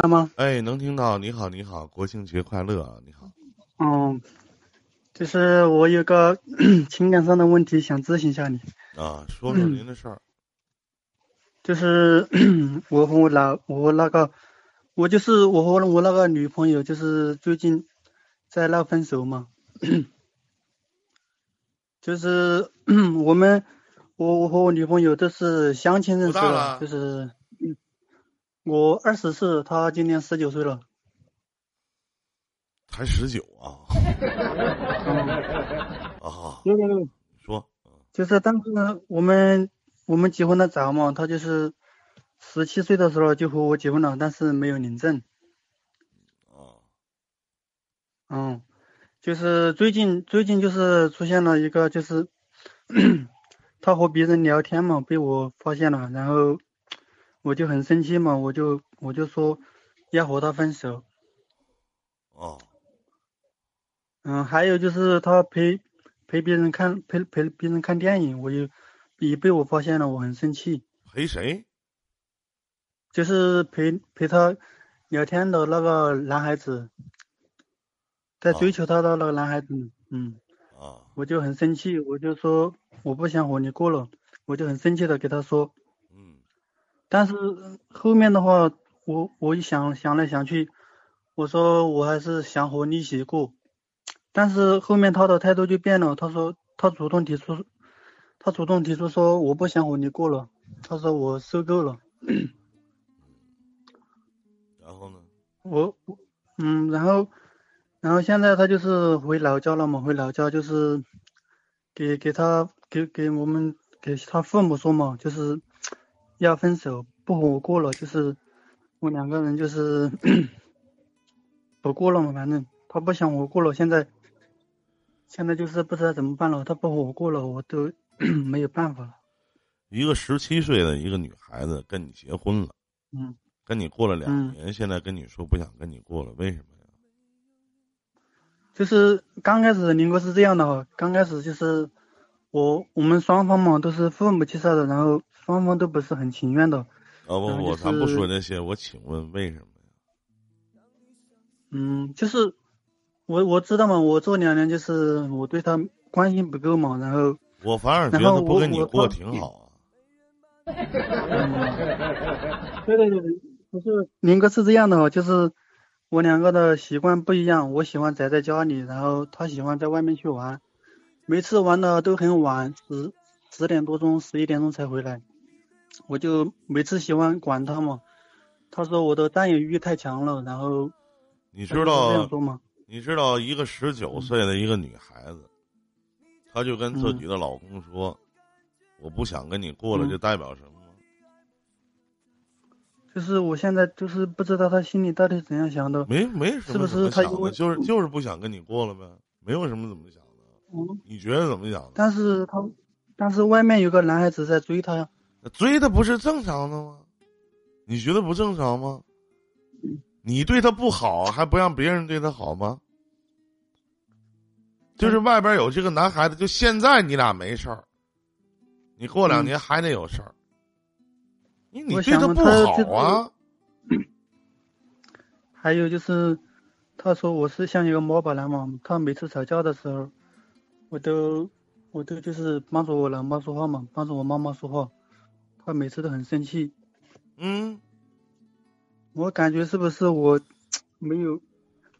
到吗？哎，能听到。你好，你好，国庆节快乐啊！你好。嗯，就是我有个 情感上的问题想咨询一下你。啊，说说您的事儿。就是我和我老我那个，我就是我和我那个女朋友，就是最近在闹分手嘛。就是 我们，我我和我女朋友都是相亲认识的，就是。我二十四，他今年十九岁了，才十九啊！啊，对对对，说，就是当时我们我们结婚的早嘛，他就是十七岁的时候就和我结婚了，但是没有领证。啊，嗯，就是最近最近就是出现了一个，就是 他和别人聊天嘛，被我发现了，然后。我就很生气嘛，我就我就说要和他分手。哦。嗯，还有就是他陪陪别人看陪陪别人看电影，我就也被我发现了，我很生气。陪谁？就是陪陪他聊天的那个男孩子，在追求他的那个男孩子，嗯。啊。我就很生气，我就说我不想和你过了，我就很生气的给他说。但是后面的话，我我一想想来想去，我说我还是想和你一起过。但是后面他的态度就变了，他说他主动提出，他主动提出说我不想和你过了，他说我受够了。然后呢？我我嗯，然后然后现在他就是回老家了嘛，回老家就是给给他给给我们给他父母说嘛，就是。要分手，不和我过了，就是我两个人就是 不过了嘛，反正他不想我过了，现在现在就是不知道怎么办了，他不和我过了，我都 没有办法了。一个十七岁的一个女孩子跟你结婚了，嗯，跟你过了两年，现在跟你说不想跟你过了，为什么呀？就是刚开始林哥是这样的哈，刚开始就是我我们双方嘛都是父母介绍的，然后。双方都不是很情愿的。哦不不，咱不说那些。我请问为什么呀？嗯，就是我我知道嘛，我这两年就是我对他关心不够嘛，然后我反而觉得不跟你过挺好啊。对对对对，不是林哥是这样的，就是我两个的习惯不一样，我喜欢宅在家里，然后他喜欢在外面去玩，每次玩的都很晚，十十点多钟、十一点钟才回来。我就每次喜欢管他嘛，他说我的占有欲太强了，然后你知道这样说吗？你知道一个十九岁的一个女孩子，她就跟自己的老公说：“我不想跟你过了。”就代表什么？就是我现在就是不知道她心里到底怎样想的。没没什么是不是因为就是就是不想跟你过了呗？没有什么怎么想的。嗯，你觉得怎么想的？但是他，但是外面有个男孩子在追她呀。追他不是正常的吗？你觉得不正常吗？你对他不好，还不让别人对他好吗？就是外边有这个男孩子，就现在你俩没事儿，你过两年还得有事儿。你你对他不好啊。还有就是，他说我是像一个猫宝男嘛，他每次吵架的时候，我都我都就是帮助我老妈说话嘛，帮助我妈妈说话。她每次都很生气，嗯，我感觉是不是我 没有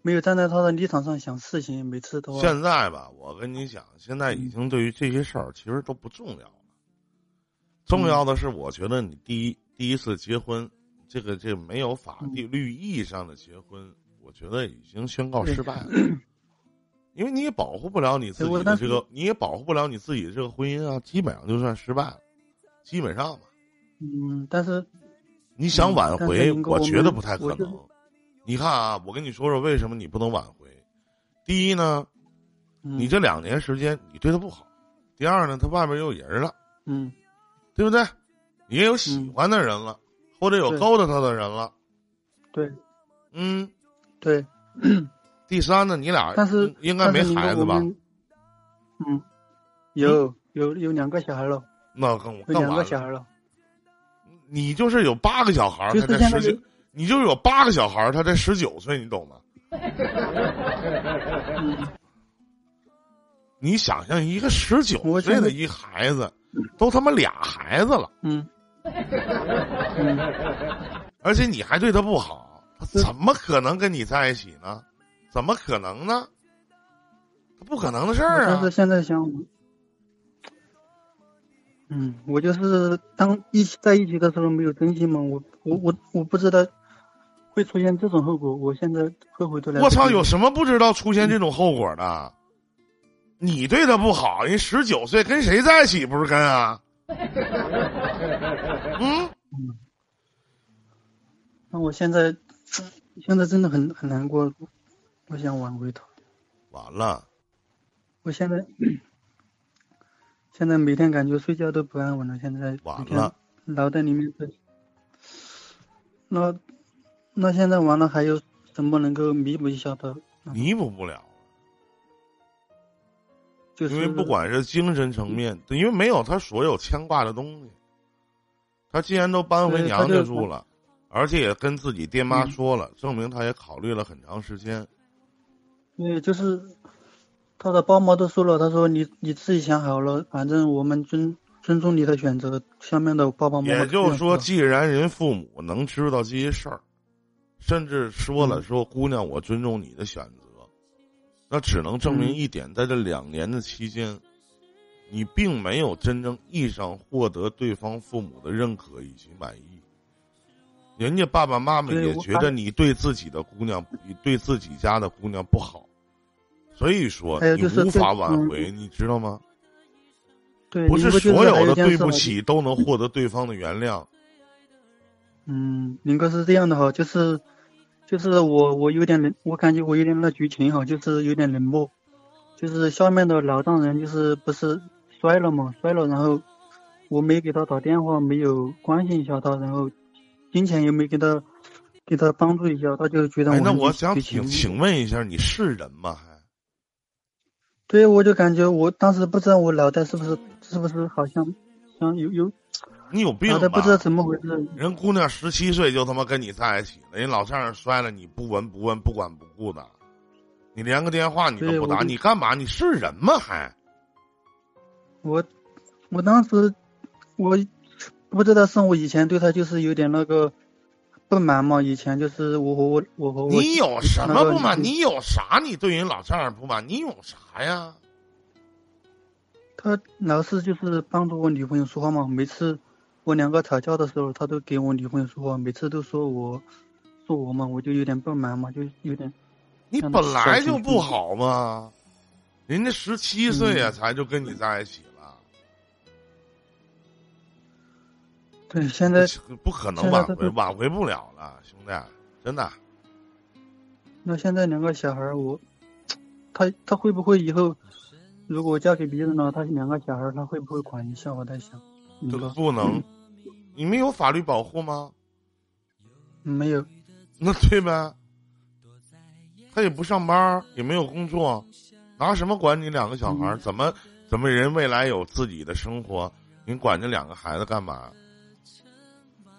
没有站在她的立场上想事情？每次都现在吧，我跟你讲，现在已经对于这些事儿其实都不重要了。重要的是，我觉得你第一第一次结婚，这个这没有法律意义上的结婚，我觉得已经宣告失败了，因为你也保护不了你自己的这个，你也保护不了你自己的这个婚姻啊，基本上就算失败了，基本上吧。嗯，但是你想挽回，我觉得不太可能。你看啊，我跟你说说为什么你不能挽回。第一呢，你这两年时间你对他不好；第二呢，他外面有人了，嗯，对不对？你也有喜欢的人了，或者有勾搭他的人了。对，嗯，对。第三呢，你俩但是应该没孩子吧？嗯，有有有两个小孩了。那更有两个小孩了。你就是有八个小孩，他才十九，你就有八个小孩儿，他才十九岁，你懂吗？你想象，一个十九岁的一孩子，都他妈俩孩子了，嗯，而且你还对他不好，他怎么可能跟你在一起呢？怎么可能呢？他不可能的事儿啊但是！现在想，嗯，我就是当一起在一起的时候没有珍惜嘛，我我我我不知道会出现这种后果，我现在后悔都来。我操，有什么不知道出现这种后果的？你对他不好，人十九岁跟谁在一起不是跟啊？嗯，那我现在现在真的很很难过，我想挽回他。完了，我现在现在每天感觉睡觉都不安稳了，现在完了，脑袋里面是，那那现在完了还有什么能够弥补一下的？弥补不了，就是因为不管是精神层面，因为没有他所有牵挂的东西。他既然都搬回娘家住了，而且也跟自己爹妈嗯说了，证明他也考虑了很长时间。对，就是他的爸妈都说了，他说你你自己想好了，反正我们尊尊重你的选择。下面的爸爸妈妈也就是说，既然人父母能知道这些事儿，甚至说了嗯说姑娘，我尊重你的选择，那只能证明嗯一点，在这两年的期间，你并没有真正意义上获得对方父母的认可以及满意。人家爸爸妈妈也觉得你对自己的姑娘，你对自己家的姑娘不好，所以说你无法挽回，你知道吗？对，不是所有还的对不起都能获得对方的原谅。嗯，林哥是这样的哈，就是就是我我有点冷，我感觉我有点那剧情哈，就是有点冷漠，就是下面的老丈人就是不是摔了嘛，摔了，然后我没给他打电话，没有关心一下他，然后金钱也没给他给他帮助一下，他就觉得哎，我很那我想请请问一下，你是人吗？还对，我就感觉我当时不知道我脑袋是不是是不是好像像有有你有病吧脑袋不知？道怎么回事，人姑娘十七岁就他妈跟你在一起了，人老丈人摔了你不闻不问不管不顾的，你连个电话你都不打，你干嘛？你是人吗？还我我当时我不知道是我以前对他就是有点那个不满嘛，以前就是我和我我和我你有什么不满？你有啥？你对人老丈人不满？你有啥呀？他老是就是帮助我女朋友说话嘛，每次我两个吵架的时候，他都给我女朋友说话，每次都说我说我嘛，我就有点不满嘛，就有点你本来就不好嘛，人家十七岁呀、嗯才就跟你在一起了，对。现在不可能挽回，挽回不了了，兄弟，真的。那现在两个小孩儿，我他他会不会以后如果嫁给别人了，他两个小孩儿他会不会管一下？我在想，你这说不能，你们有法律保护吗？没有？那对呗，他也不上班，也没有工作，拿什么管你两个小孩怎么怎么人未来有自己的生活？你管这两个孩子干嘛？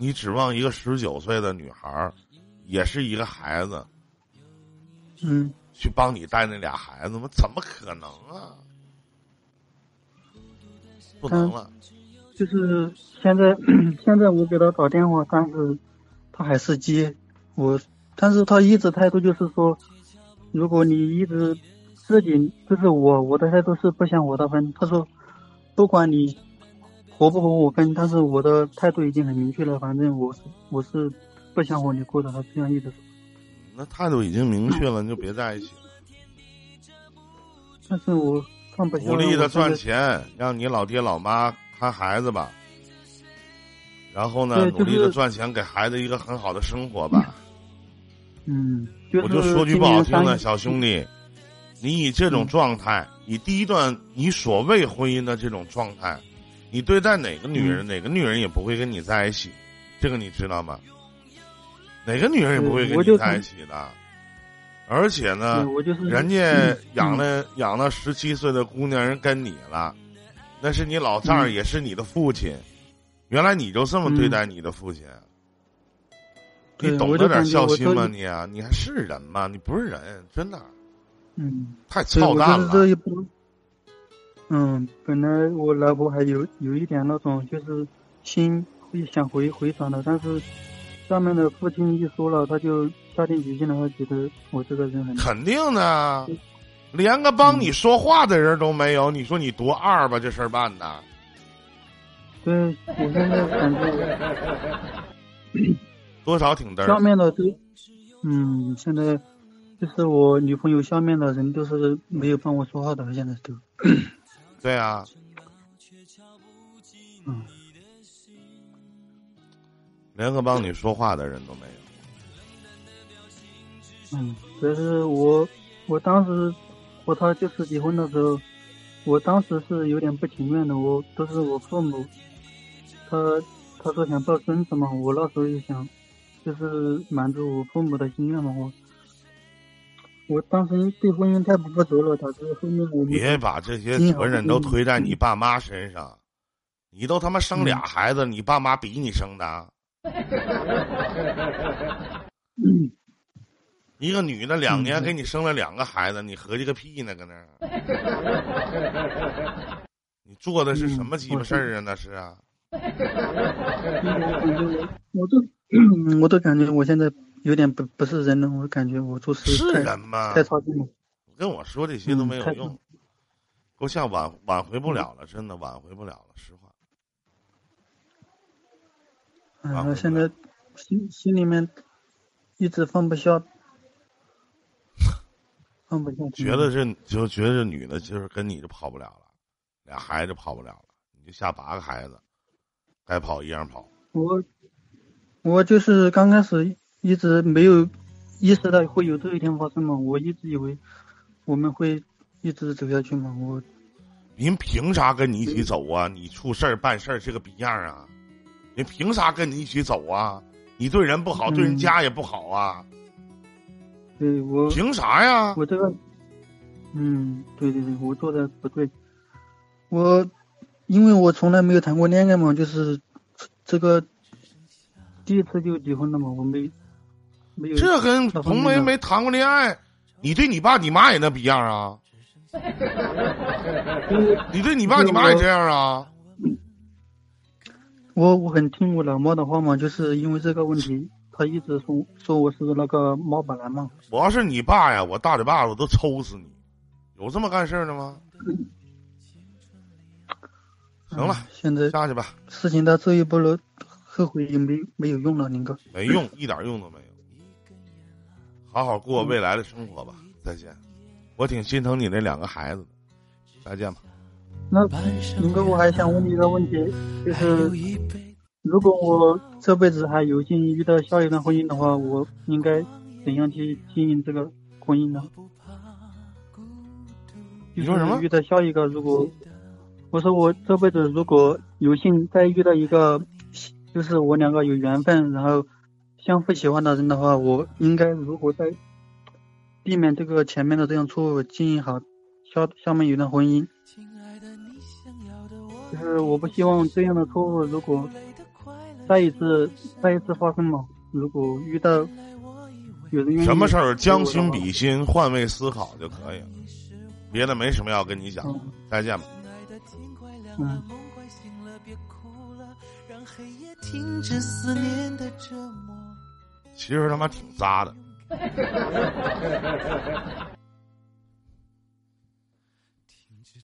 你指望一个十九岁的女孩儿，也是一个孩子，嗯，去帮你带那俩孩子吗？怎么可能啊？不能了，就是现在 现在我给他打电话，但是他还是接我，但是他一直态度就是说，如果你一直自己就是我我的态度是不想和他分，他说不管你和不活我分，但是我的态度已经很明确了，反正我是我是不想和你过的，他这样一直说，那态度已经明确了，你就别在一起了。但是我看不下。努力的赚钱，让你老爹老妈看孩子吧。然后呢，对努力的赚钱，给孩子一个很好的生活吧。嗯，就是我就说句不好听的，小兄弟，你以这种嗯状态，以第一段你所谓婚姻的这种状态，你对待哪个女人，嗯哪个女人也不会跟你在一起，这个你知道吗？哪个女人也不会跟你在一起的。而且呢人家嗯养了养了十七岁的姑娘，人跟你了，那是你老丈人，嗯也是你的父亲。原来你就这么对待你的父亲？你懂得点孝心吗？你啊，你还是人吗？你不是人，真的。嗯。太操蛋了。嗯，本来我老婆还有有一点那种就是心会想回回转的，但是下面的父亲一说了，他就下定决心了，他觉得我这个人很肯定的，连个帮你说话的人都没有，你说你多二吧？这事儿办的。对，我现在感觉 多少挺嘚儿。下面的都，嗯，现在就是我女朋友下面的人都是没有帮我说话的，现在都。对啊，嗯，连个帮你说话的人都没有。嗯，可是我，我当时和他就是结婚的时候，我当时是有点不情愿的。我都是我父母，他他说想抱孙子嘛，我那时候就想，就是满足我父母的心愿嘛，我。我当时对婚姻太不负责了，导致后面我别把这些责任都推在你爸妈身上，你都他妈生俩孩子，你爸妈比你生的。一个女的两年给你生了两个孩子，你合计个屁呢？搁那儿，你做的是什么鸡巴事儿啊？那是啊。我都，我都感觉我现在。有点不不是人了，我感觉我做事是人吗？太操心了。跟我说这些都没有用，够呛挽挽回不了了，真的挽回不了了，实话。嗯，现在心心里面一直放不下，放不下。觉得这就觉得这女的，就是跟你就跑不了了，俩孩子跑不了了，你就下八个孩子，该跑一样跑。我我就是刚开始。一直没有意识到会有这一天发生嘛？我一直以为我们会一直走下去嘛。我，您凭啥跟你一起走啊？你出事儿办事儿这个逼样啊？你凭啥跟你一起走啊？你对人不好，对人家也不好啊？对我凭啥呀？我这个，嗯，对对对，我做的不对。我因为我从来没有谈过恋爱嘛，就是这个第一次就结婚了嘛，我没。这跟红梅没谈过恋爱，你对你爸你妈也那逼样啊？你对你爸你妈也这样啊？我我很听我老妈的话嘛，就是因为这个问题，他一直说说我是那个猫板男嘛。我要是你爸呀，我大嘴巴子我都抽死你！有这么干事儿的吗？行了，现在下去吧。事情到这一步了，后悔也没没有用了，林哥。没用，一点用都没有。好好过未来的生活吧，再见。我挺心疼你那两个孩子的，再见吧。那林哥，我还想问你一个问题，就是如果我这辈子还有幸遇到下一段婚姻的话，我应该怎样去经营这个婚姻呢？你说什么？遇到下一个，如果我说我这辈子如果有幸再遇到一个，就是我两个有缘分，然后。相互喜欢的人的话，我应该如何在避免这个前面的这样错误，经营好下下面一段婚姻？就是我不希望这样的错误如果再一次再一次发生嘛。如果遇到有人什么事儿将心比心，换位思考就可以了，别的没什么要跟你讲。再见吧。嗯。其实他妈挺渣的。